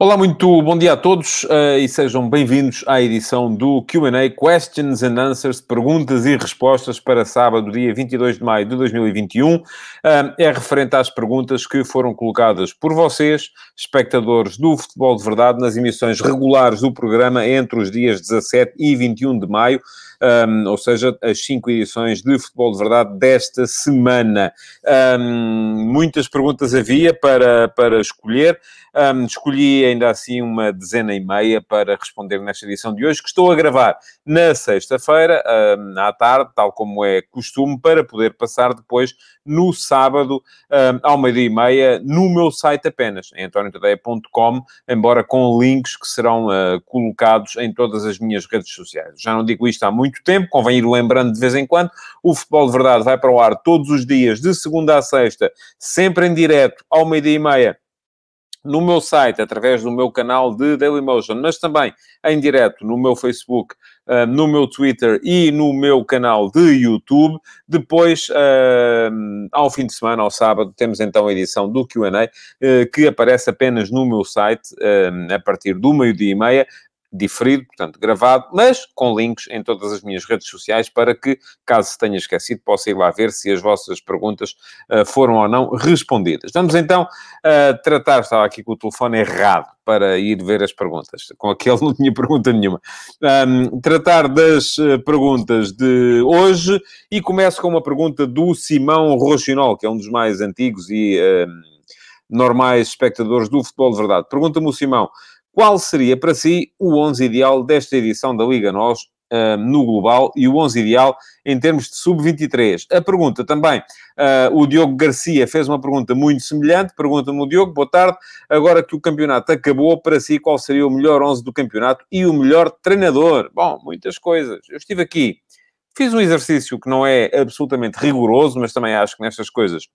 Olá, muito bom dia a todos uh, e sejam bem-vindos à edição do QA Questions and Answers, perguntas e respostas para sábado, dia 22 de maio de 2021. Uh, é referente às perguntas que foram colocadas por vocês, espectadores do Futebol de Verdade, nas emissões regulares do programa entre os dias 17 e 21 de maio um, ou seja, as cinco edições de Futebol de Verdade desta semana. Um, muitas perguntas havia para, para escolher. Um, escolhi ainda assim uma dezena e meia para responder nesta edição de hoje, que estou a gravar na sexta-feira, à tarde, tal como é costume, para poder passar depois no sábado, ao meio-dia e meia, no meu site apenas, em antoniotadeia.com, embora com links que serão uh, colocados em todas as minhas redes sociais. Já não digo isto há muito tempo, convém ir lembrando de vez em quando. O Futebol de Verdade vai para o ar todos os dias, de segunda a sexta, sempre em direto, ao meio-dia e meia, no meu site, através do meu canal de Dailymotion, mas também em direto no meu Facebook, uh, no meu Twitter e no meu canal de YouTube. Depois, uh, ao fim de semana, ao sábado, temos então a edição do Q&A, uh, que aparece apenas no meu site, a partir do meio-dia e meia diferido, portanto, gravado, mas com links em todas as minhas redes sociais para que, caso se tenha esquecido, possa ir lá ver se as vossas perguntas uh, foram ou não respondidas. Vamos então uh, tratar, estava aqui com o telefone errado para ir ver as perguntas. Com aquele não tinha pergunta nenhuma. Um, tratar das uh, perguntas de hoje e começo com uma pergunta do Simão Rochinol, que é um dos mais antigos e normais espectadores do futebol de verdade. Pergunta-me o Simão qual seria para si o 11 ideal desta edição da Liga Nós uh, no global e o 11 ideal em termos de sub-23? A pergunta também, uh, o Diogo Garcia fez uma pergunta muito semelhante. Pergunta-me o Diogo, boa tarde. Agora que o campeonato acabou, para si qual seria o melhor 11 do campeonato e o melhor treinador? Bom, muitas coisas. Eu estive aqui, fiz um exercício que não é absolutamente rigoroso, mas também acho que nestas coisas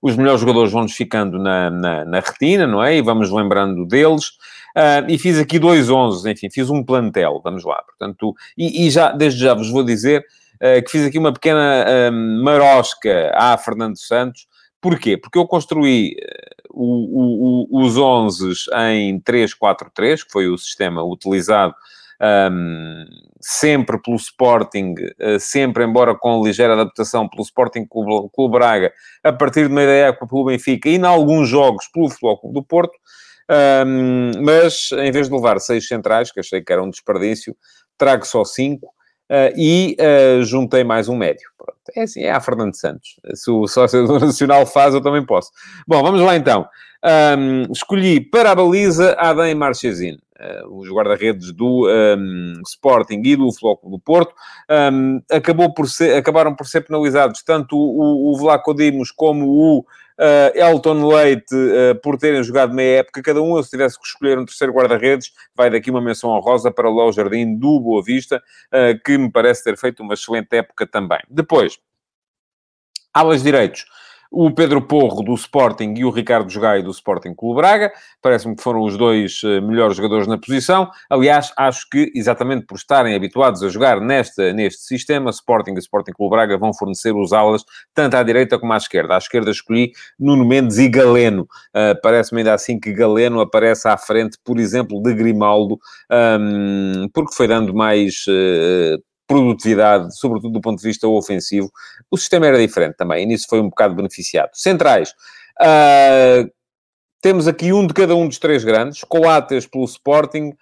os melhores jogadores vão-nos ficando na, na, na, retina, não é? E vamos lembrando deles. Uh, e fiz aqui dois 11, enfim, fiz um plantel, vamos lá. Portanto, e, e já, desde já vos vou dizer uh, que fiz aqui uma pequena uh, marosca à Fernando Santos. Porquê? Porque eu construí o, o, os 11 em 3-4-3, que foi o sistema utilizado um, sempre pelo Sporting, uh, sempre, embora com ligeira adaptação, pelo Sporting Clube, Braga, a partir de meia época pelo Benfica e, em alguns jogos, pelo Futebol Clube do Porto. Um, mas, em vez de levar seis centrais, que achei que era um desperdício, trago só cinco. Uh, e uh, juntei mais um médio. Pronto. É assim, é a Fernando Santos. Se o sócio do Nacional faz, eu também posso. Bom, vamos lá então. Um, escolhi para a baliza Adem Marchesine. Uh, os guarda-redes do um, Sporting e do Floco do Porto, um, acabou por ser, acabaram por ser penalizados tanto o, o Vlaco Dimos como o uh, Elton Leite uh, por terem jogado meia época cada um. Se tivesse que escolher um terceiro guarda-redes, vai daqui uma menção honrosa para o Jardim do Boa Vista, que me parece ter feito uma excelente época também. Depois, alas direitos o Pedro Porro do Sporting e o Ricardo Jogai do Sporting Clube Braga. Parece-me que foram os dois eh, melhores jogadores na posição. Aliás, acho que, exatamente por estarem habituados a jogar nesta, neste sistema, Sporting e Sporting Clube Braga vão fornecer os aulas tanto à direita como à esquerda. À esquerda escolhi Nuno Mendes e Galeno. Uh, Parece-me ainda assim que Galeno aparece à frente, por exemplo, de Grimaldo, um, porque foi dando mais uh, produtividade, sobretudo do ponto de vista ofensivo. O sistema era diferente também, e nisso foi um bocado beneficiado. Centrais. Uh, temos aqui um de cada um dos três grandes. Coates pelo Sporting,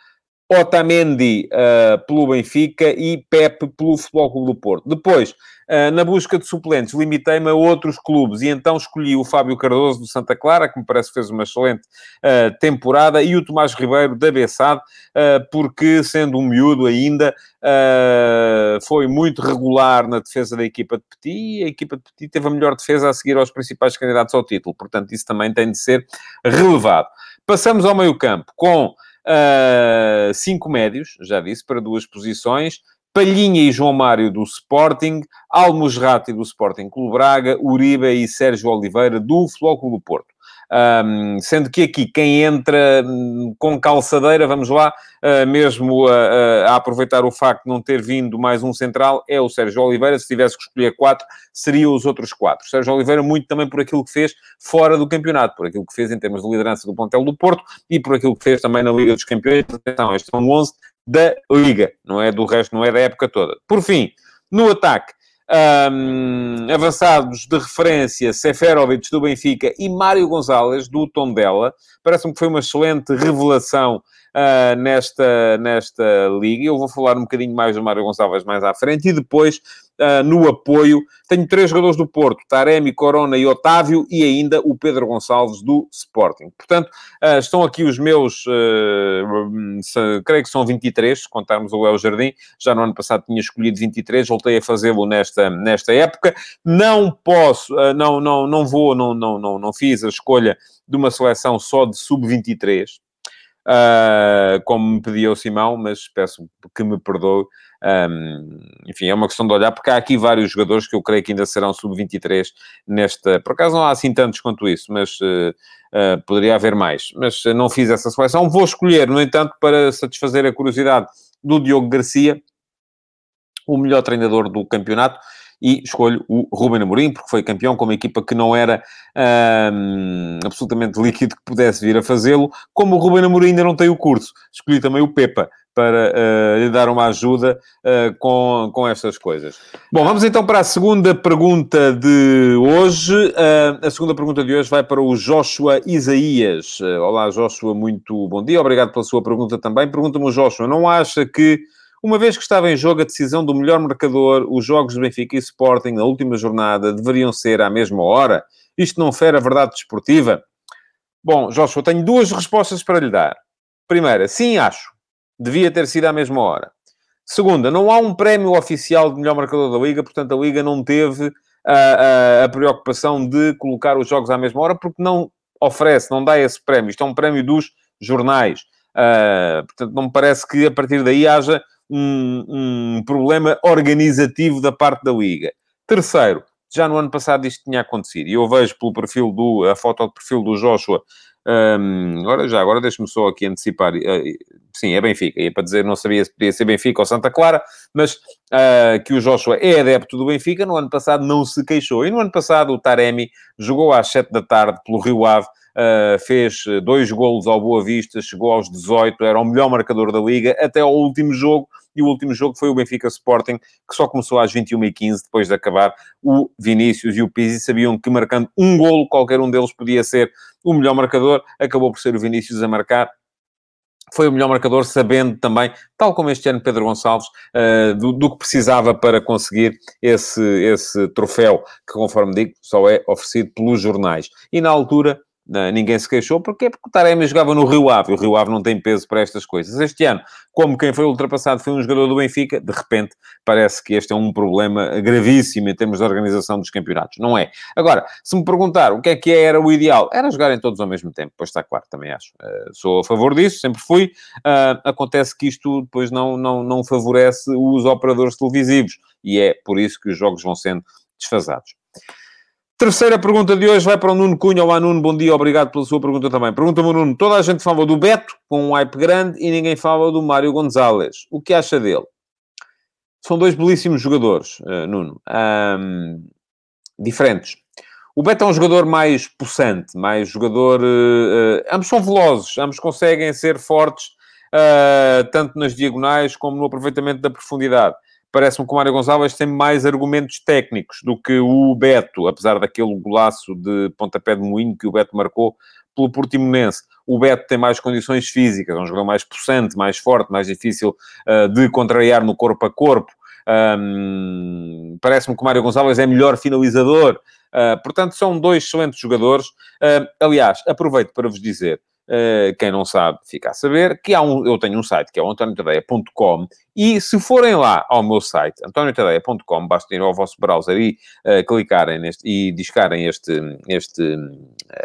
Otamendi uh, pelo Benfica e Pepe pelo Futebol Clube do Porto. Depois, uh, na busca de suplentes, limitei-me a outros clubes e então escolhi o Fábio Cardoso do Santa Clara, que me parece que fez uma excelente uh, temporada, e o Tomás Ribeiro da Bessade, porque, sendo um miúdo ainda, foi muito regular na defesa da equipa de Petit e a equipa de Petit teve a melhor defesa a seguir aos principais candidatos ao título. Portanto, isso também tem de ser relevado. Passamos ao meio campo com Uh, cinco médios, já disse, para duas posições. Palhinha e João Mário do Sporting, Almusrati do Sporting Clube Braga, Uribe e Sérgio Oliveira do Clube do Porto. Um, sendo que aqui quem entra hum, com calçadeira, vamos lá, uh, mesmo a, a, aproveitar o facto de não ter vindo mais um central, é o Sérgio Oliveira. Se tivesse que escolher quatro, seriam os outros quatro. Sérgio Oliveira, muito também por aquilo que fez fora do campeonato, por aquilo que fez em termos de liderança do Pontel do Porto e por aquilo que fez também na Liga dos Campeões. Então, este são 11 da Liga, não é do resto, não é da época toda. Por fim, no ataque, um, avançados de referência, Seferovic do Benfica e Mário Gonzalez do Tondela. Parece-me que foi uma excelente revelação uh, nesta, nesta liga. Eu vou falar um bocadinho mais do Mário Gonçalves mais à frente e depois uh, no apoio. Tenho três jogadores do Porto, Taremi, Corona e Otávio, e ainda o Pedro Gonçalves do Sporting. Portanto, uh, estão aqui os meus, uh, creio que são 23, se contarmos o El Jardim. Já no ano passado tinha escolhido 23, voltei a fazê-lo nesta, nesta época. Não posso, não, não, não vou, não, não, não, não fiz a escolha de uma seleção só de sub-23, uh, como me pediu o Simão, mas peço que me perdoe. Um, enfim, é uma questão de olhar, porque há aqui vários jogadores que eu creio que ainda serão sub-23 nesta. Por acaso não há assim tantos quanto isso, mas uh, uh, poderia haver mais. Mas não fiz essa seleção. Vou escolher, no entanto, para satisfazer a curiosidade do Diogo Garcia, o melhor treinador do campeonato e escolho o Ruben Amorim, porque foi campeão com uma equipa que não era absolutamente líquido que pudesse vir a fazê-lo. Como o Ruben Amorim ainda não tem o curso, escolhi também o Pepa para uh, lhe dar uma ajuda uh, com, com estas coisas. Bom, vamos então para a segunda pergunta de hoje. Uh, a segunda pergunta de hoje vai para o Joshua Isaías. olá, Joshua, muito bom dia. Obrigado pela sua pergunta também. Pergunta-me o Joshua, não acha que uma vez que estava em jogo a decisão do melhor marcador, os jogos de Benfica e Sporting na última jornada deveriam ser à mesma hora? Isto não fere a verdade desportiva? Bom, Joshua, tenho duas respostas para lhe dar. Primeira, sim, acho. Devia ter sido à mesma hora. Segunda, não há um prémio oficial de melhor marcador da Liga, portanto a Liga não teve a, a, a preocupação de colocar os jogos à mesma hora, porque não oferece, não dá esse prémio. Isto é um prémio dos jornais. Uh, portanto, não me parece que a partir daí haja um, um problema organizativo da parte da Liga. Terceiro, já no ano passado isto tinha acontecido. E eu vejo pelo perfil do, a foto de perfil do Joshua. Um, agora já, agora deixe-me só aqui antecipar. Uh, sim, é Benfica. Ia para dizer, não sabia se podia ser Benfica ou Santa Clara, mas uh, que o Joshua é adepto do Benfica. No ano passado não se queixou. E no ano passado o Taremi jogou às 7 da tarde pelo Rio Ave Uh, fez dois golos ao Boa Vista, chegou aos 18, era o melhor marcador da Liga, até ao último jogo, e o último jogo foi o Benfica Sporting, que só começou às 21h15, depois de acabar o Vinícius e o Pizzi, sabiam que marcando um golo, qualquer um deles podia ser o melhor marcador, acabou por ser o Vinícius a marcar, foi o melhor marcador, sabendo também, tal como este ano Pedro Gonçalves, uh, do, do, que precisava para conseguir esse, esse troféu, que, conforme digo, só é oferecido pelos jornais. E na altura, ninguém se queixou. Porquê? Porque o Taremi jogava no Rio Ave. O Rio Ave não tem peso para estas coisas. Este ano, como quem foi ultrapassado foi um jogador do Benfica, de repente parece que este é um problema gravíssimo em termos de organização dos campeonatos. Não é. Agora, se me perguntar o que é que era o ideal, era jogarem todos ao mesmo tempo. Pois está claro, também acho. Uh, sou a favor disso, sempre fui. Uh, acontece que isto depois não, não, não favorece os operadores televisivos. E é por isso que os jogos vão sendo desfasados. Terceira pergunta de hoje vai para o Nuno Cunha. Olá, Nuno, bom dia, obrigado pela sua pergunta também. Pergunta-me, Nuno, toda a gente fala do Beto, com um hype grande, e ninguém fala do Mário Gonzalez. O que acha dele? São dois belíssimos jogadores, uh, Nuno. Um, diferentes. O Beto é um jogador mais possante, mais jogador... Uh, uh, ambos são velozes, ambos conseguem ser fortes, tanto nas diagonais como no aproveitamento da profundidade parece-me que o Mário Gonçalves tem mais argumentos técnicos do que o Beto, apesar daquele golaço de pontapé de moinho que o Beto marcou pelo Portimonense. O Beto tem mais condições físicas, é um jogador mais possante, mais forte, mais difícil uh, de contrariar no corpo a corpo. Um, parece-me que o Mário Gonçalves é melhor finalizador. Uh, portanto, são dois excelentes jogadores. Uh, aliás, aproveito para vos dizer, quem não sabe, fica a saber que há um, eu tenho um site que é o antoniotadeia.com e se forem lá ao meu site, antoniotadeia.com, basta ir ao vosso browser e uh, clicarem neste, e discarem este, este,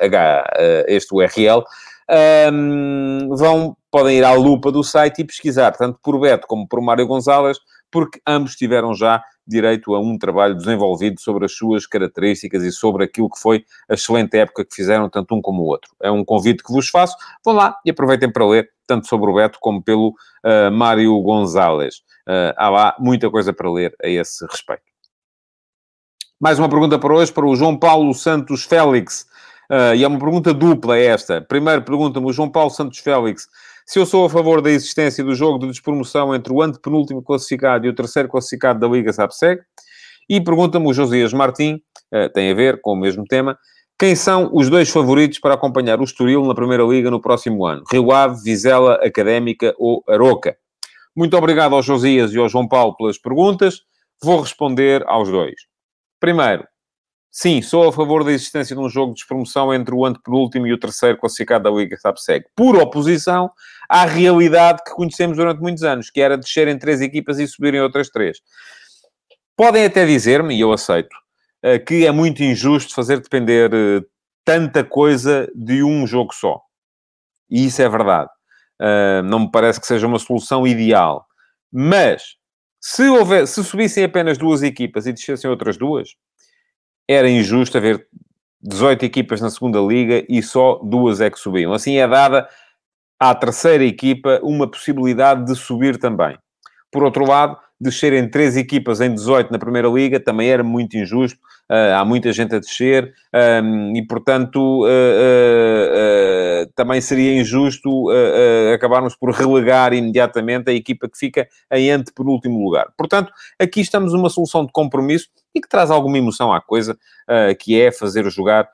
H, uh, este URL, um, ehm, vão, podem ir à lupa do site e pesquisar, tanto por Beto como por Mário Gonzalez, porque ambos tiveram já direito a um trabalho desenvolvido sobre as suas características e sobre aquilo que foi a excelente época que fizeram, tanto um como o outro. É um convite que vos faço. Vão lá e aproveitem para ler, tanto sobre o Beto como pelo uh, Mário Gonzalez. Uh, há lá muita coisa para ler a esse respeito. Mais uma pergunta para hoje, para o João Paulo Santos Félix. Uh, e é uma pergunta dupla esta. Primeiro pergunta-me o João Paulo Santos Félix se eu sou a favor da existência do jogo de despromoção entre o antepenúltimo classificado e o terceiro classificado da Liga SAPSEG. E pergunta-me o Josias Martim, uh, tem a ver com o mesmo tema, quem são os dois favoritos para acompanhar o Estoril na Primeira Liga no próximo ano? Rio Ave, Vizela, Académica ou Aroca? Muito obrigado ao Josias e ao João Paulo pelas perguntas. Vou responder aos dois. Primeiro, sim, sou a favor da existência de um jogo de despromoção entre o antepenúltimo e o terceiro classificado da Liga SAPSEG, por oposição à realidade que conhecemos durante muitos anos, que era descerem três equipas e subirem outras três. Podem até dizer-me, e eu aceito, eh, que é muito injusto fazer depender eh, tanta coisa de um jogo só. E isso é verdade. Eh, não me parece que seja uma solução ideal. Mas, se, houver, se subissem apenas duas equipas e descessem outras duas, era injusto haver 18 equipas na segunda liga e só duas é que subiam. Assim é dada à terceira equipa uma possibilidade de subir também. Por outro lado, descerem três equipas em 18 na Primeira Liga também era muito injusto. Uh, há muita gente a descer um, e, portanto, uh, uh, também seria injusto acabarmos por relegar imediatamente a equipa que fica em antepenúltimo lugar. Portanto, aqui estamos numa solução de compromisso e que traz alguma emoção à coisa, que é fazer jogar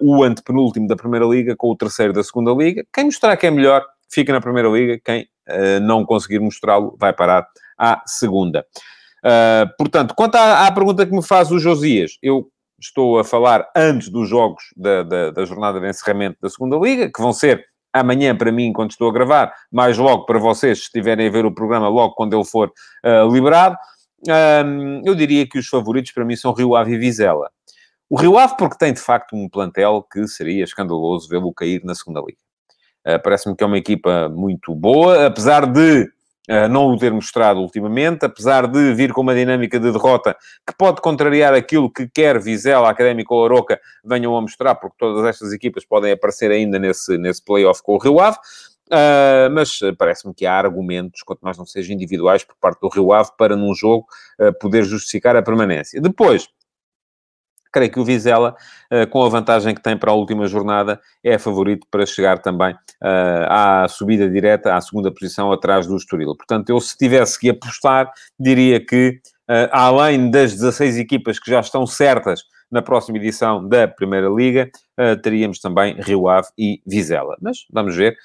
o antepenúltimo da Primeira Liga com o terceiro da Segunda Liga. Quem mostrar que é melhor fica na Primeira Liga, quem não conseguir mostrá-lo vai parar à segunda. Uh, portanto, quanto à, à, pergunta que me faz o Josias, eu estou a falar antes dos jogos da, da, da, jornada de encerramento da segunda Liga, que vão ser amanhã para mim, quando estou a gravar, mais logo para vocês, se estiverem a ver o programa, logo quando ele for uh, liberado. Um, eu diria que os favoritos para mim são Rio Ave e Vizela. O Rio Ave porque tem, de facto, um plantel que seria escandaloso vê-lo cair na segunda Liga. Uh, Parece-me que é uma equipa muito boa, apesar de não o ter mostrado ultimamente, apesar de vir com uma dinâmica de derrota que pode contrariar aquilo que quer Vizela, Académico ou Aroca venham a mostrar, porque todas estas equipas podem aparecer ainda nesse, nesse playoff com o Rio Ave. Uh, mas parece-me que há argumentos, quanto mais não sejam individuais, por parte do Rio Ave, para num jogo uh, poder justificar a permanência. Depois, creio que o Vizela, eh, com a vantagem que tem para a última jornada, é favorito para chegar também eh, à subida direta, à segunda posição, atrás do Estoril. Portanto, eu se tivesse que apostar, diria que, eh, além das 16 equipas que já estão certas na próxima edição da Primeira Liga, teríamos também Rio Ave e Vizela. Mas vamos ver,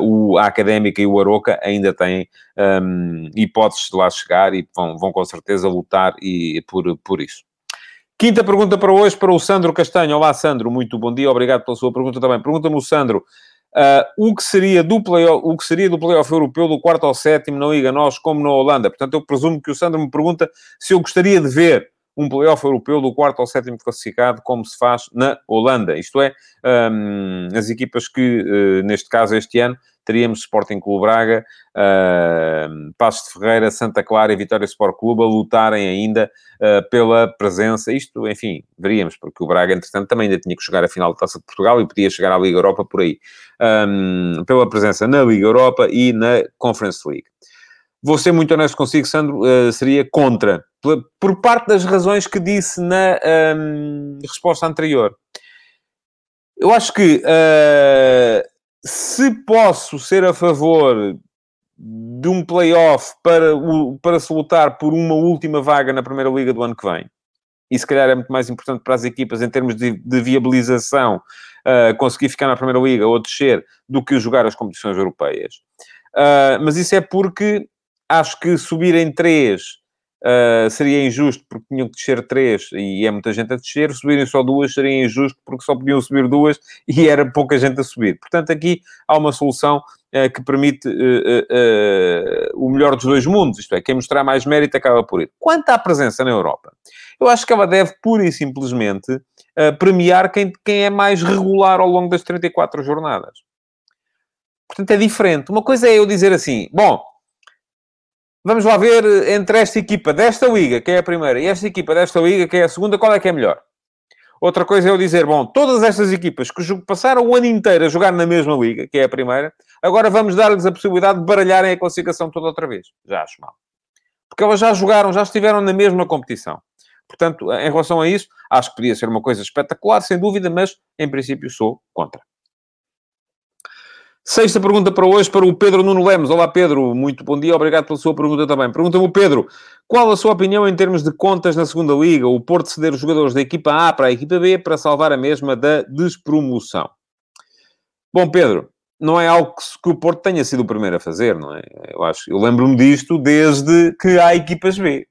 o, a Académica e o Aroca ainda têm um, ehm, hipóteses de lá chegar e vão, vão com certeza lutar e, por, por isso. Quinta pergunta para hoje, para o Sandro Castanho. Olá, Sandro, muito bom dia, obrigado pela sua pergunta também. Pergunta-me o Sandro, uh, o, que seria do play o que seria do playoff europeu do quarto ao sétimo na Liga Nós, como na Holanda? Portanto, eu presumo que o Sandro me pergunta se eu gostaria de ver um playoff europeu do quarto ao sétimo classificado, como se faz na Holanda. Isto é, um, as equipas que, uh, neste caso, este ano, teríamos Sporting Clube Braga, uh, Passos de Ferreira, Santa Clara e Vitória Sport Clube a lutarem ainda uh, pela presença. Isto, enfim, veríamos, porque o Braga, entretanto, também ainda tinha que chegar à final da Taça de Portugal e podia chegar à Liga Europa por aí. Um, pela presença na Liga Europa e na Conference League. Vou ser muito honesto consigo, Sandro, uh, seria contra, por, por, parte das razões que disse na um, resposta anterior. Eu acho que uh, se posso ser a favor de um playoff para, para se lutar por uma última vaga na Primeira Liga do ano que vem, e se calhar é muito mais importante para as equipas em termos de, de viabilização uh, conseguir ficar na Primeira Liga ou descer do que jogar as competições europeias. Uh, mas isso é porque acho que subir em três Uh, seria injusto porque tinham que descer três e é muita gente a descer, subirem só duas seria injusto porque só podiam subir duas e era pouca gente a subir. Portanto, aqui há uma solução uh, que permite uh, o melhor dos dois mundos, isto é, quem mostrar mais mérito acaba por ir. Quanto à presença na Europa, eu acho que ela deve pura e simplesmente premiar quem, quem é mais regular ao longo das 34 jornadas. Portanto, é diferente. Uma coisa é eu dizer assim, bom, vamos lá ver eh, entre esta equipa desta liga, que é a primeira, e esta equipa desta liga, que é a segunda, qual é que é melhor? Outra coisa é eu dizer, bom, todas estas equipas que passaram o ano inteiro a jogar na mesma liga, que é a primeira, agora vamos dar-lhes a possibilidade de baralharem a classificação toda outra vez. Já acho mal. Porque elas já jogaram, já estiveram na mesma competição. Portanto, em relação a isso, acho que podia ser uma coisa espetacular, sem dúvida, mas em princípio sou contra. Sexta pergunta para hoje, para o Pedro Nuno Lemos. Olá, Pedro. Muito bom dia. Obrigado pela sua pergunta também. Pergunta-me o Pedro. Qual a sua opinião em termos de contas na segunda Liga? O Porto ceder os jogadores da equipa A para a equipa B para salvar a mesma da despromoção. Bom, Pedro, não é algo que, o Porto tenha sido o primeiro a fazer, não é? Eu eu lembro-me disto desde que há equipas B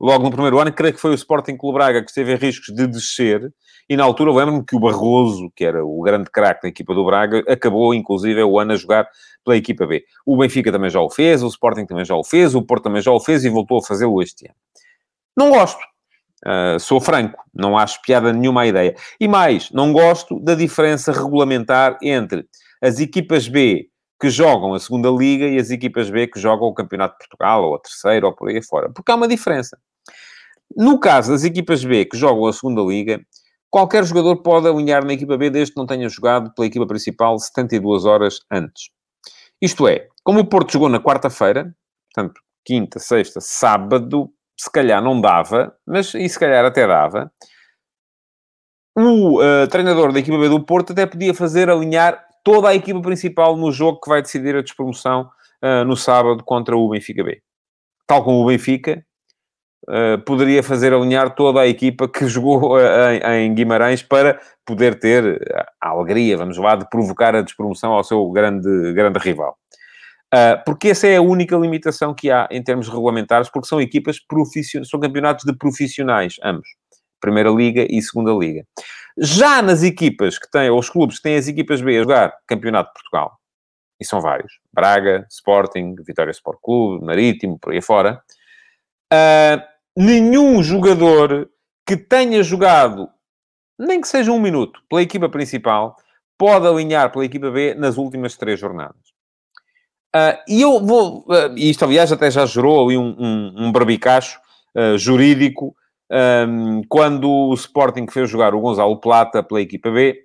logo no primeiro ano, creio que foi o Sporting Clube Braga que esteve em riscos de descer, e na altura lembro-me que o Barroso, que era o grande craque da equipa do Braga, acabou, inclusive, o ano a jogar pela equipa B. O Benfica também já o fez, o Sporting também já o fez, o Porto também já o fez e voltou a fazê-lo este ano. Não gosto. Uh, sou franco, não acho piada nenhuma à ideia. E mais, não gosto da diferença regulamentar entre as equipas B que jogam a segunda liga e as equipas B que jogam o Campeonato de Portugal, ou a terceira, ou por aí fora. Porque há uma diferença. No caso das equipas B que jogam a segunda liga, qualquer jogador pode alinhar na equipa B desde que não tenha jogado pela equipa principal 72 horas antes. Isto é, como o Porto jogou na quarta-feira, portanto, quinta, sexta, sábado, se calhar não dava, mas e se calhar até dava, o uh, treinador da equipa B do Porto até podia fazer alinhar toda a equipa principal no jogo que vai decidir a despromoção uh, no sábado contra o Benfica B. Tal como o Benfica, uh, poderia fazer alinhar toda a equipa que jogou uh, em, em, Guimarães para poder ter a alegria, vamos lá, de provocar a despromoção ao seu grande, grande rival. porque essa é a única limitação que há em termos regulamentares, porque são equipas profissionais, são campeonatos de profissionais, ambos. Primeira Liga e Segunda Liga. Já nas equipas que têm, ou os clubes que têm as equipas B a jogar Campeonato de Portugal, e são vários, Braga, Sporting, Vitória Sport Clube, Marítimo, por aí fora, uh, nenhum jogador que tenha jogado, nem que seja um minuto, pela equipa principal, pode alinhar pela equipa B nas últimas três jornadas. Uh, e eu vou... Uh, isto, aliás, até já gerou ali um, um, um barbicacho jurídico um, quando o Sporting fez jogar o Gonzalo Plata pela equipa B,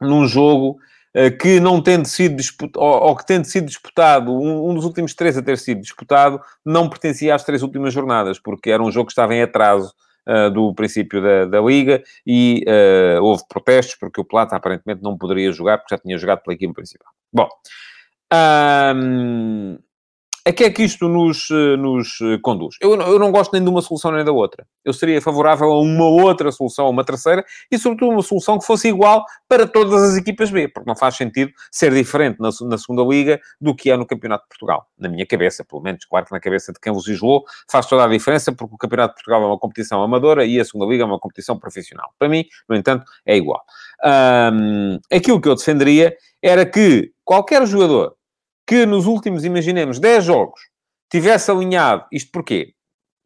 num jogo uh, que não tendo sido disputado, ou, que tendo sido disputado, um, um, dos últimos três a ter sido disputado, não pertencia às três últimas jornadas, porque era um jogo que estava em atraso uh, do princípio da, da Liga e uh, houve protestos porque o Plata aparentemente não poderia jogar porque já tinha jogado pela equipa principal. Bom, um, a que é que isto nos, eh, nos eh, conduz? Eu, eu não gosto nem de uma solução nem da outra. Eu seria favorável a uma outra solução, a uma terceira, e sobretudo uma solução que fosse igual para todas as equipas B, porque não faz sentido ser diferente na, na segunda liga do que é no Campeonato de Portugal. Na minha cabeça, pelo menos, claro que na cabeça de quem legislou, faz toda a diferença, porque o Campeonato de Portugal é uma competição amadora e a segunda liga é uma competição profissional. Para mim, no entanto, é igual. Um, aquilo que eu defenderia era que qualquer jogador que nos últimos, imaginemos, 10 jogos, tivesse alinhado, isto porquê?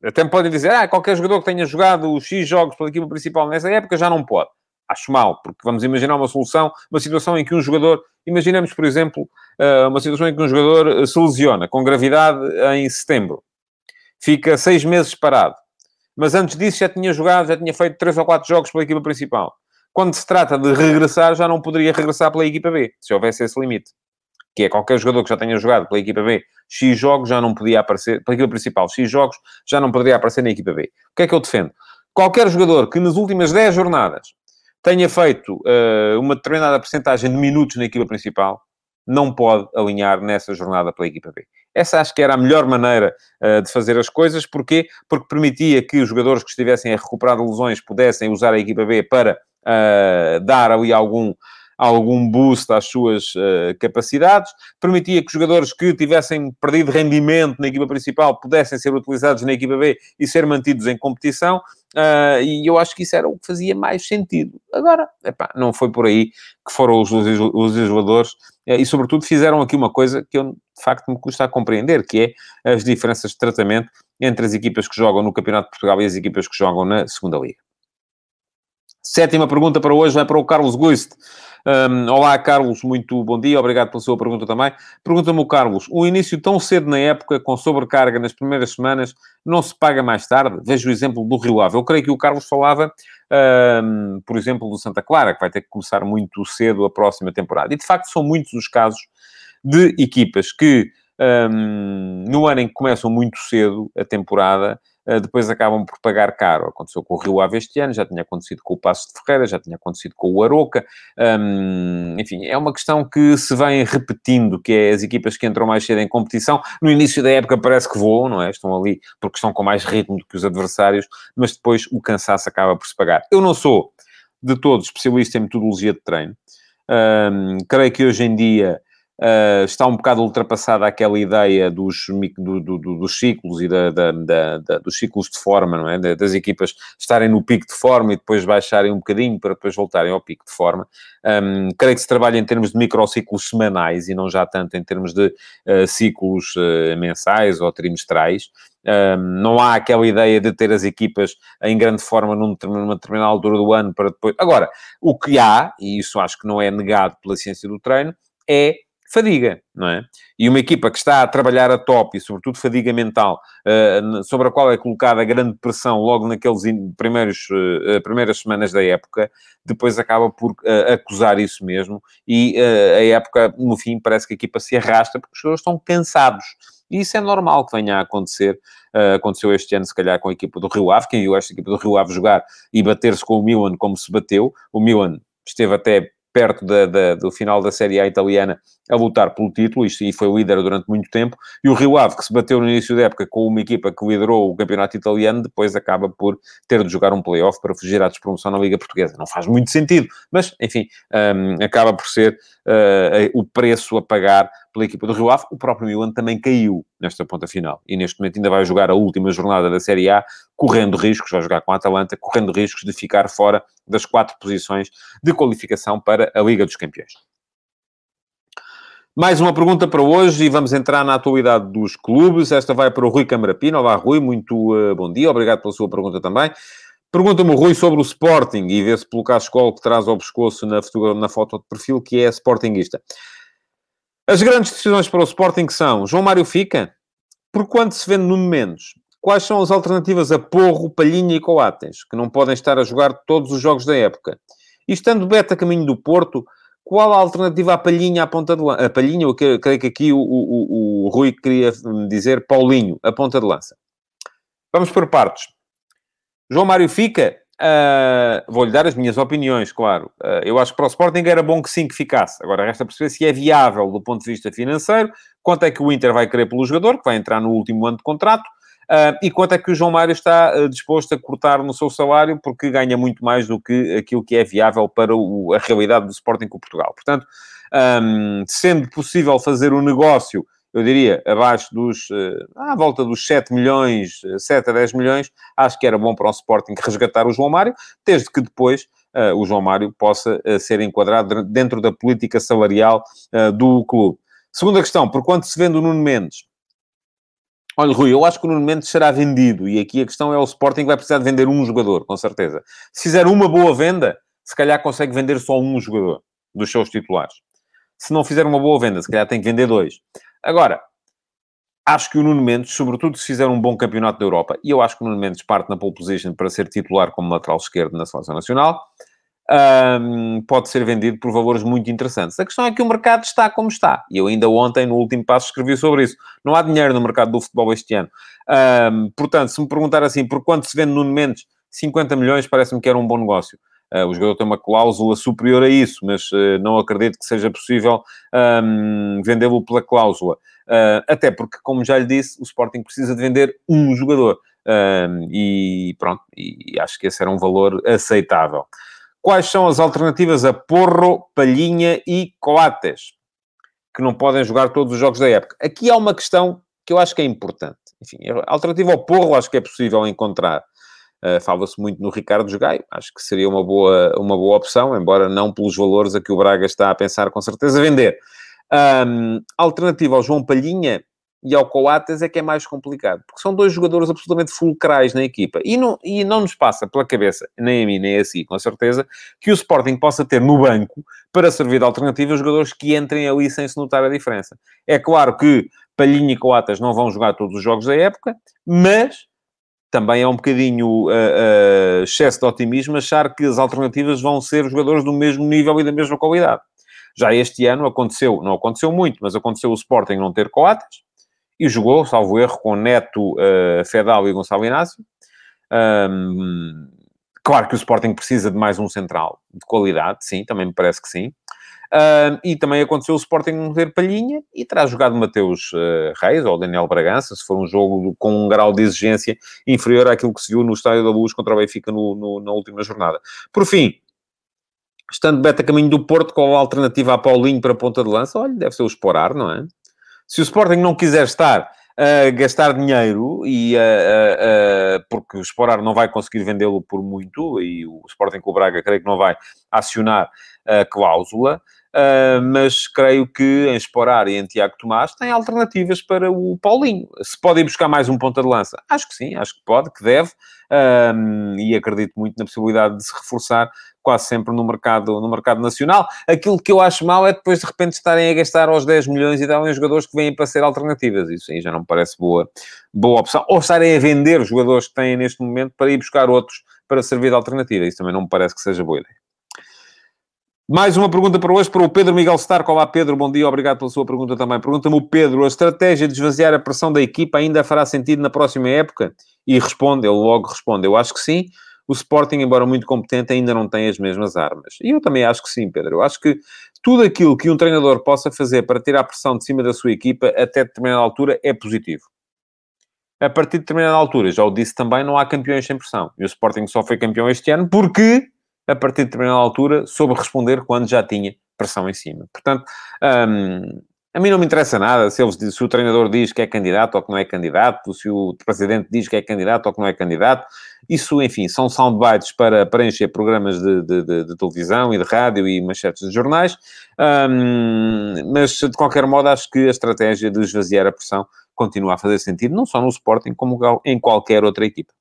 Até me podem dizer, ah, qualquer jogador que tenha jogado os X jogos pela equipa principal nessa época já não pode. Acho mal, porque vamos imaginar uma solução, uma situação em que um jogador, imaginemos, por exemplo, eh, uma situação em que um jogador eh, se lesiona com gravidade em setembro, fica seis meses parado, mas antes disso já tinha jogado, já tinha feito três ou quatro jogos pela equipa principal. Quando se trata de regressar, já não poderia regressar pela equipa B, se houvesse esse limite que é qualquer jogador que já tenha jogado pela equipa B X jogos já não podia aparecer, pela equipa principal X jogos, já não poderia aparecer na equipa B. O que é que eu defendo? Qualquer jogador que nas últimas 10 jornadas tenha feito uh, uma determinada porcentagem de minutos na equipa principal, não pode alinhar nessa jornada pela equipa B. Essa acho que era a melhor maneira uh, de fazer as coisas. Porquê? Porque permitia que os jogadores que estivessem a recuperar lesões pudessem usar a equipa B para uh, dar ali algum algum boost às suas uh, capacidades, permitia que jogadores que tivessem perdido rendimento na equipa principal pudessem ser utilizados na equipa B e ser mantidos em competição, uh, e eu acho que isso era o que fazia mais sentido. Agora, epá, não foi por aí que foram os, legisladores uh, e, sobretudo, fizeram aqui uma coisa que eu, de facto, me custa a compreender, que é as diferenças de tratamento entre as equipas que jogam no Campeonato de Portugal e as equipas que jogam na Segunda Liga. Sétima pergunta para hoje vai para o Carlos Guist. Um, olá, Carlos, muito bom dia, obrigado pela sua pergunta também. Pergunta-me o Carlos: o início tão cedo na época, com sobrecarga nas primeiras semanas, não se paga mais tarde? Vejo o exemplo do Rio Ave. Eu creio que o Carlos falava, um, por exemplo, do Santa Clara, que vai ter que começar muito cedo a próxima temporada. E de facto, são muitos os casos de equipas que. Um, no ano em que começam muito cedo a temporada, depois acabam por pagar caro. Aconteceu com o Rio Ave este ano, já tinha acontecido com o Passo de Ferreira, já tinha acontecido com o Aroca. Enfim, é uma questão que se vem repetindo, que é as equipas que entram mais cedo em competição. No início da época parece que voam, não é? Estão ali porque estão com mais ritmo do que os adversários, mas depois o cansaço acaba por se pagar. Eu não sou, de todo, especialista em metodologia de treino. Creio que hoje em dia Uh, está um bocado ultrapassada aquela ideia dos, do, do, dos ciclos e da, da, da, dos ciclos de forma, não é? Das equipas estarem no pico de forma e depois baixarem um bocadinho para depois voltarem ao pico de forma. Um, creio que se trabalha em termos de microciclos semanais e não já tanto em termos de uh, ciclos uh, mensais ou trimestrais. Um, não há aquela ideia de ter as equipas em grande forma num, numa determinada altura do ano para depois. Agora, o que há, e isso acho que não é negado pela ciência do treino, é fadiga, não é? E uma equipa que está a trabalhar a top e, sobretudo, fadiga mental, uh, sobre a qual é colocada grande pressão logo naqueles primeiros, uh, primeiras semanas da época, depois acaba por uh, acusar isso mesmo e a época, no fim, parece que a equipa se arrasta porque os jogadores estão cansados. E isso é normal que venha a acontecer. Uh, aconteceu este ano, se calhar, com a equipa do Rio Ave. Quem viu esta equipa do Rio Ave jogar e bater-se com o Milan como se bateu. O Milan esteve até perto da, da, do final da Série A italiana a lutar pelo título, isto, e foi líder durante muito tempo, e o Rio Ave, que se bateu no início da época com uma equipa que liderou o campeonato italiano, depois acaba por ter de jogar um play-off para fugir à despromoção na Liga Portuguesa. Não faz muito sentido, mas, enfim, um, acaba por ser uh, o preço a pagar pela equipa do Rio Ave. O próprio Milan também caiu nesta ponta final, e neste momento ainda vai jogar a última jornada da Série A, correndo riscos, vai jogar com a Atalanta, correndo riscos de ficar fora das quatro posições de qualificação para a Liga dos Campeões. Mais uma pergunta para hoje e vamos entrar na atualidade dos clubes. Esta vai para o Rui Camarapino. Olá, Rui, muito uh, bom dia. Obrigado pela sua pergunta também. Pergunta-me Rui sobre o Sporting e vê-se pelo Cascol que traz ao pescoço na, na foto de perfil que é Sportingista. As grandes decisões para o Sporting são João Mário fica? Por quanto se vende Nuno Mendes? Quais são as alternativas a Porro, Palhinha e Coates, que não podem estar a jogar todos os jogos da época? E estando a caminho do Porto, qual a alternativa à Palhinha à ponta de lança? A Palhinha, eu creio que aqui o, o, o Rui queria dizer Paulinho, a ponta de lança. Vamos por partes. João Mário fica. Uh, Vou-lhe dar as minhas opiniões, claro. Uh, eu acho que para o Sporting era bom que sim que ficasse. Agora resta perceber se é viável do ponto de vista financeiro, quanto é que o Inter vai querer pelo jogador, que vai entrar no último ano de contrato, Uh, e quanto é que o João Mário está disposto a cortar no seu salário, porque ganha muito mais do que aquilo que é viável para o, a realidade do Sporting com Portugal. Portanto, um, sendo possível fazer o um negócio, eu diria, abaixo dos, uh, à volta dos 7 milhões, 7 a 10 milhões, acho que era bom para o Sporting resgatar o João Mário, desde que depois o João Mário possa ser enquadrado dentro da política salarial do clube. Segunda questão, por quanto se vende o Nuno Mendes? Olha, Rui, eu acho que o Nuno Mendes será vendido e aqui a questão é o Sporting vai precisar de vender um jogador, com certeza. Se fizer uma boa venda, se calhar consegue vender só um jogador dos seus titulares. Se não fizer uma boa venda, se calhar tem que vender dois. Agora, acho que o Nuno Mendes, sobretudo se fizer um bom campeonato da Europa, e eu acho que o Nuno Mendes parte na pole position para ser titular como lateral esquerdo na Seleção Nacional, um, pode ser vendido por valores muito interessantes. A questão é que o mercado está como está. E eu ainda ontem, no último passo, escrevi sobre isso. Não há dinheiro no mercado do futebol este ano. Um, portanto, se me perguntar assim, por quanto se vende Nuno Mendes? 50 milhões parece-me que era um bom negócio. Uh, o jogador tem uma cláusula superior a isso, mas uh, não acredito que seja possível um, vendê-lo pela cláusula. Uh, até porque, como já lhe disse, o Sporting precisa de vender um jogador. e pronto, e acho que esse era um valor aceitável. Quais são as alternativas a Porro, Palhinha e Coates, que não podem jogar todos os jogos da época? Aqui há uma questão que eu acho que é importante. Enfim, alternativa ao Porro acho que é possível encontrar. Uh, Fala-se muito no Ricardo Jogai, acho que seria uma boa, uma boa opção, embora não pelos valores a que o Braga está a pensar com certeza vender. Um, alternativa ao João Palhinha, e ao Coates é que é mais complicado, porque são dois jogadores absolutamente fulcrais na equipa. E não, e não nos passa pela cabeça, nem a mim, nem a si, com certeza, que o Sporting possa ter no banco, para servir de alternativa, jogadores que entrem ali sem se notar a diferença. É claro que Palhinha e Coates não vão jogar todos os jogos da época, mas também é um bocadinho uh, uh, excesso de otimismo achar que as alternativas vão ser jogadores do mesmo nível e da mesma qualidade. Já este ano aconteceu, não aconteceu muito, mas aconteceu o Sporting não ter Coates, e jogou, salvo erro, com Neto, uh, Fedal e Gonçalo Inácio. Um, claro que o Sporting precisa de mais um central de qualidade, sim, também me parece que sim. Uh, e também aconteceu o Sporting não palhinha e terá jogado Mateus uh, Reis ou Daniel Bragança, se for um jogo com um grau de exigência inferior àquilo que se viu no Estádio da Luz contra o Benfica no, no, na última jornada. Por fim, estando Beta caminho do Porto, com a alternativa a Paulinho para a ponta de lança, olha, deve ser o Esporar, não é? Se o Sporting não quiser estar a gastar dinheiro e a, a, a, porque o Sporar não vai conseguir vendê-lo por muito e o Sporting com o Braga creio que não vai acionar a cláusula, Uh, mas creio que em Esporar e em Tiago Tomás tem alternativas para o Paulinho. Se pode ir buscar mais um ponta de lança? Acho que sim, acho que pode, que deve, e acredito muito na possibilidade de se reforçar quase sempre no mercado, no mercado nacional. Aquilo que eu acho mal é depois de repente estarem a gastar aos 10 milhões e darem jogadores que vêm para ser alternativas. Isso aí já não me parece boa, boa opção. Ou estarem a vender os jogadores que têm neste momento para ir buscar outros para servir de alternativa. Isso também não me parece que seja boa ideia. Mais uma pergunta para hoje para o Pedro Miguel Stark. Olá, Pedro, bom dia, obrigado pela sua pergunta também. Pergunta-me o Pedro: a estratégia de esvaziar a pressão da equipa ainda fará sentido na próxima época? E responde, ele logo responde: eu acho que sim. O Sporting, embora muito competente, ainda não tem as mesmas armas. E eu também acho que sim, Pedro. Eu acho que tudo aquilo que um treinador possa fazer para tirar a pressão de cima da sua equipa até determinada altura é positivo. A partir de determinada altura, já o disse também, não há campeões sem pressão. E o Sporting só foi campeão este ano porque a partir de determinada altura, soube responder quando já tinha pressão em cima. Portanto, um, a mim não me interessa nada se, eles, se o treinador diz que é candidato ou que não é candidato, se o presidente diz que é candidato ou que não é candidato. Isso, enfim, são soundbites para preencher programas de, de, de, de, televisão e de rádio e manchetes de jornais. Um, mas, de qualquer modo, acho que a estratégia de esvaziar a pressão continua a fazer sentido, não só no Sporting, como em qualquer outra equipa.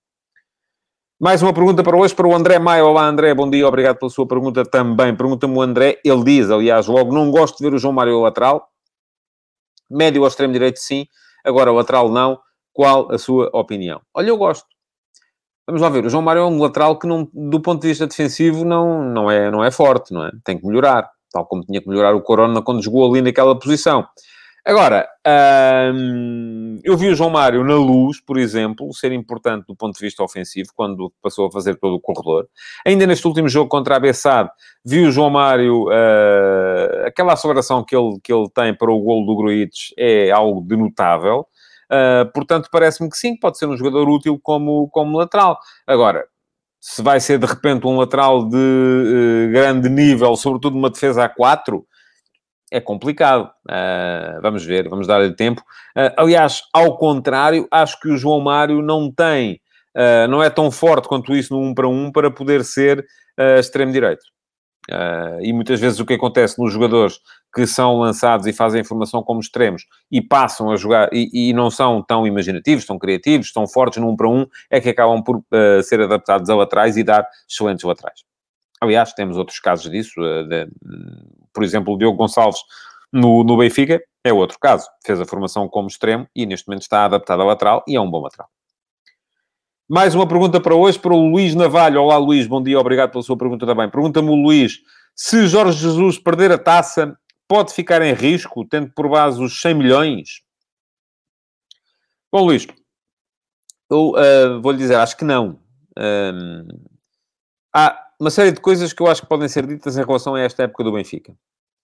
Mais uma pergunta para hoje, para o André Maia. Olá, André, bom dia, obrigado pela sua pergunta também. Pergunta-me o André, ele diz, aliás, logo, não gosto de ver o João Mário lateral. Médio ao extremo direito, sim. Agora, lateral, não. Qual a sua opinião? Olha, eu gosto. Vamos lá ver, o João Mário é um lateral que, não, do ponto de vista defensivo, não, não, é, não é forte, não é? Tem que melhorar. Tal como tinha que melhorar o Corona quando jogou ali naquela posição. Agora, hum, eu vi o João Mário na luz, por exemplo, ser importante do ponto de vista ofensivo, quando passou a fazer todo o corredor. Ainda neste último jogo contra a Bessade, vi o João Mário, uh, aquela aceleração que ele, que ele tem para o golo do Gruites é algo de notável. Uh, portanto, parece-me que sim, pode ser um jogador útil como, como lateral. Agora, se vai ser de repente um lateral de uh, grande nível, sobretudo uma defesa a 4, é complicado. Uh, vamos ver, vamos dar-lhe tempo. Uh, aliás, ao contrário, acho que o João Mário não tem, uh, não é tão forte quanto isso no 1 para 1 para poder ser extremo-direito. e muitas vezes o que acontece nos jogadores que são lançados e fazem formação como extremos e passam a jogar e, e, não são tão imaginativos, tão criativos, tão fortes no 1 para 1, é que acabam por ser adaptados a laterais e dar excelentes laterais. Aliás, temos outros casos disso. De, por exemplo, o Diogo Gonçalves no, no Benfica é outro caso. Fez a formação como extremo e neste momento está adaptado a lateral e é um bom lateral. Mais uma pergunta para hoje, para o Luís Navalho. Olá, Luís, bom dia, obrigado pela sua pergunta também. Pergunta-me o Luís, se Jorge Jesus perder a taça, pode ficar em risco, tendo por base os 100 milhões? Bom, Luís, eu uh, vou-lhe dizer, acho que não. Um, há uma série de coisas que eu acho que podem ser ditas em relação a esta época do Benfica.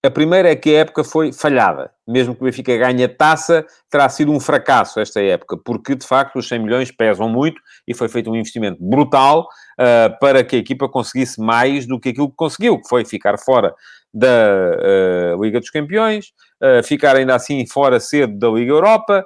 A primeira é que a época foi falhada. Mesmo que o Benfica ganhe a taça, terá sido um fracasso esta época, porque de facto os 100 milhões pesam muito e foi feito um investimento brutal uh, para que a equipa conseguisse mais do que aquilo que conseguiu, que foi ficar fora da uh, Liga dos Campeões, uh, ficar ainda assim fora cedo da Liga Europa,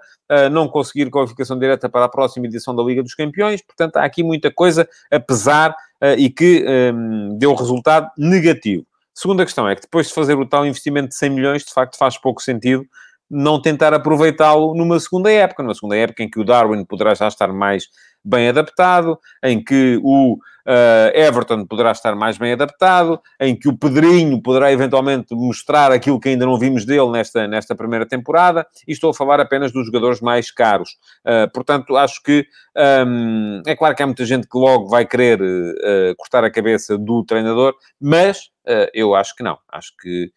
não conseguir qualificação direta para a próxima edição da Liga dos Campeões. Portanto, há aqui muita coisa a pesar e que um, deu resultado negativo. Segunda questão é que depois de fazer o tal investimento de 100 milhões, de facto faz pouco sentido não tentar aproveitá-lo numa segunda época, numa segunda época em que o Darwin poderá já estar mais bem adaptado, em que o uh, Everton poderá estar mais bem adaptado, em que o Pedrinho poderá eventualmente mostrar aquilo que ainda não vimos dele nesta, nesta primeira temporada, e estou a falar apenas dos jogadores mais caros. Uh, portanto, acho que um, é claro que há muita gente que logo vai querer uh, cortar a cabeça do treinador, mas eu acho que não. Acho que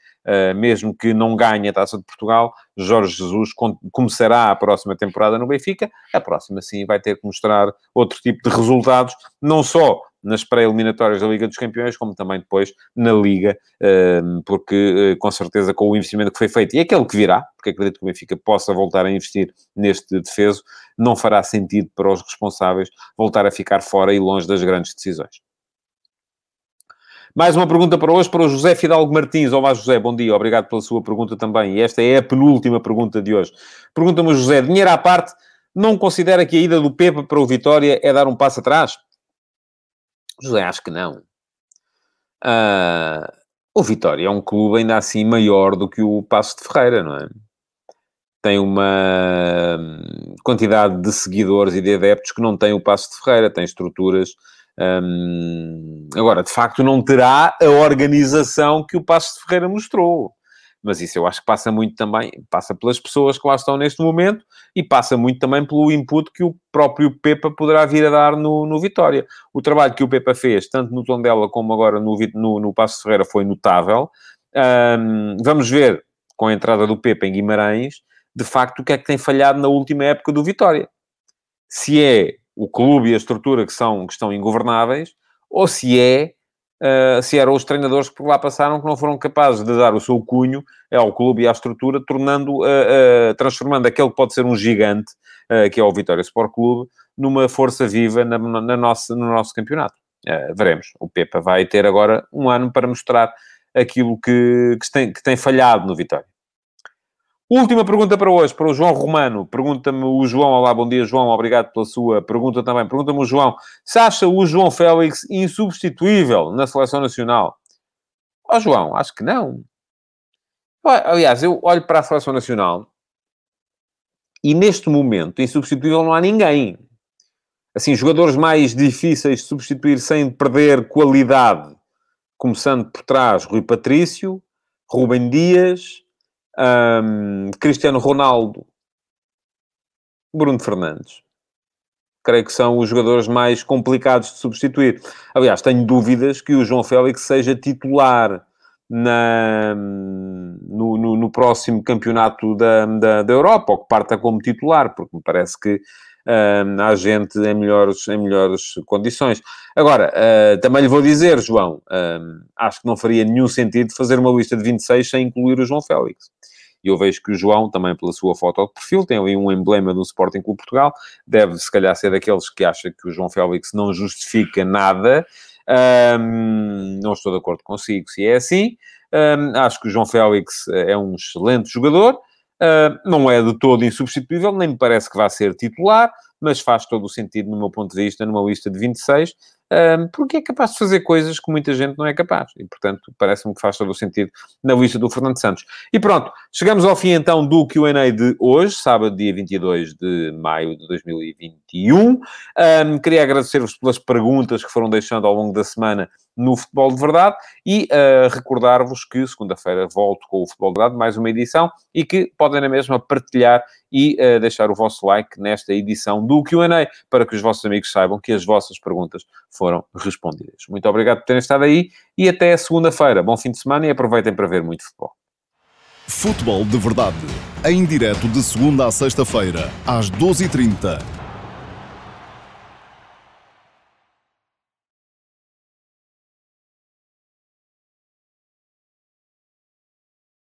mesmo que não ganhe a Taça de Portugal, Jorge Jesus começará a próxima temporada no Benfica. A próxima, sim, vai ter que mostrar outro tipo de resultados, não só nas pré-eliminatórias da Liga dos Campeões, como também depois na Liga, uh, porque uh, com certeza com o investimento que foi feito e aquele que virá, porque acredito que o Benfica possa voltar a investir neste defeso, não fará sentido para os responsáveis voltar a ficar fora e longe das grandes decisões. Mais uma pergunta para hoje, para o José Fidalgo Martins. Olá, José, bom dia. Obrigado pela sua pergunta também. E esta é a penúltima pergunta de hoje. Pergunta-me, José, dinheiro à parte, não considera que a ida do Pepe para o Vitória é dar um passo atrás? José, acho que não. Uh, o Vitória é um clube ainda assim maior do que o Passo de Ferreira, não é? Tem uma quantidade de seguidores e de adeptos que não tem o Passo de Ferreira, tem estruturas um, agora, de facto, não terá a organização que o Passo de Ferreira mostrou. Mas isso eu acho que passa muito também, passa pelas pessoas que lá estão neste momento e passa muito também pelo input que o próprio Pepa poderá vir a dar no, no Vitória. O trabalho que o Pepa fez, tanto no Tondela como agora no, no, no Passo Ferreira, foi notável. Um, vamos ver, com a entrada do Pepa em Guimarães, de facto, o que é que tem falhado na última época do Vitória. Se é o clube e a estrutura que, são, que estão ingovernáveis, ou se é, uh, se eram os treinadores que por lá passaram que não foram capazes de dar o seu cunho ao clube e à estrutura, tornando, uh, uh, transformando aquele que pode ser um gigante, que é o Vitória Sport Clube, numa força viva na, na nossa, no nosso campeonato. veremos. O Pepa vai ter agora um ano para mostrar aquilo que, que, tem, que tem falhado no Vitória. Última pergunta para hoje, para o João Romano. Pergunta-me o João. Olá, bom dia, João. Obrigado pela sua pergunta também. Pergunta-me o João. Se acha o João Félix insubstituível na seleção nacional? Ó, oh, João, acho que não. Aliás, eu olho para a seleção nacional e neste momento, insubstituível não há ninguém. Assim, jogadores mais difíceis de substituir sem perder qualidade, começando por trás, Rui Patrício, Rubem Dias um, Cristiano Ronaldo, Bruno Fernandes. Creio que são os jogadores mais complicados de substituir. Aliás, tenho dúvidas que o João Félix seja titular na, no, no, no, próximo campeonato da, da, da, Europa, ou que parta como titular, porque me parece que um, há gente em melhores, em melhores condições. Agora, uh, também lhe vou dizer, João, um, acho que não faria nenhum sentido fazer uma lista de 26 sem incluir o João Félix. E eu vejo que o João, também pela sua foto de perfil, tem ali um emblema do Sporting Clube Portugal, deve se calhar ser daqueles que acha que o João Félix não justifica nada. Um, não estou de acordo consigo se é assim. Um, acho que o João Félix é um excelente jogador. Uh, não é de todo insubstituível, nem me parece que vá ser titular, mas faz todo o sentido, no meu ponto de vista, numa lista de 26, porque é capaz de fazer coisas que muita gente não é capaz. E, portanto, parece-me que faz todo o sentido na lista do Fernando Santos. E pronto, chegamos ao fim então do Q&A de hoje, sábado, dia 22 de maio de 2021. Um, queria agradecer-vos pelas perguntas que foram deixando ao longo da semana no Futebol de Verdade e uh, recordar-vos que segunda-feira volto com o Futebol de Verdade, mais uma edição, e que podem na mesma partilhar e uh, deixar o vosso like nesta edição do Q&A, para que os vossos amigos saibam que as vossas perguntas foram respondidas. Muito obrigado por terem estado aí e até segunda-feira. Bom fim de semana e aproveitem para ver muito futebol. Futebol de Verdade, em direto de segunda a sexta-feira, às 12h30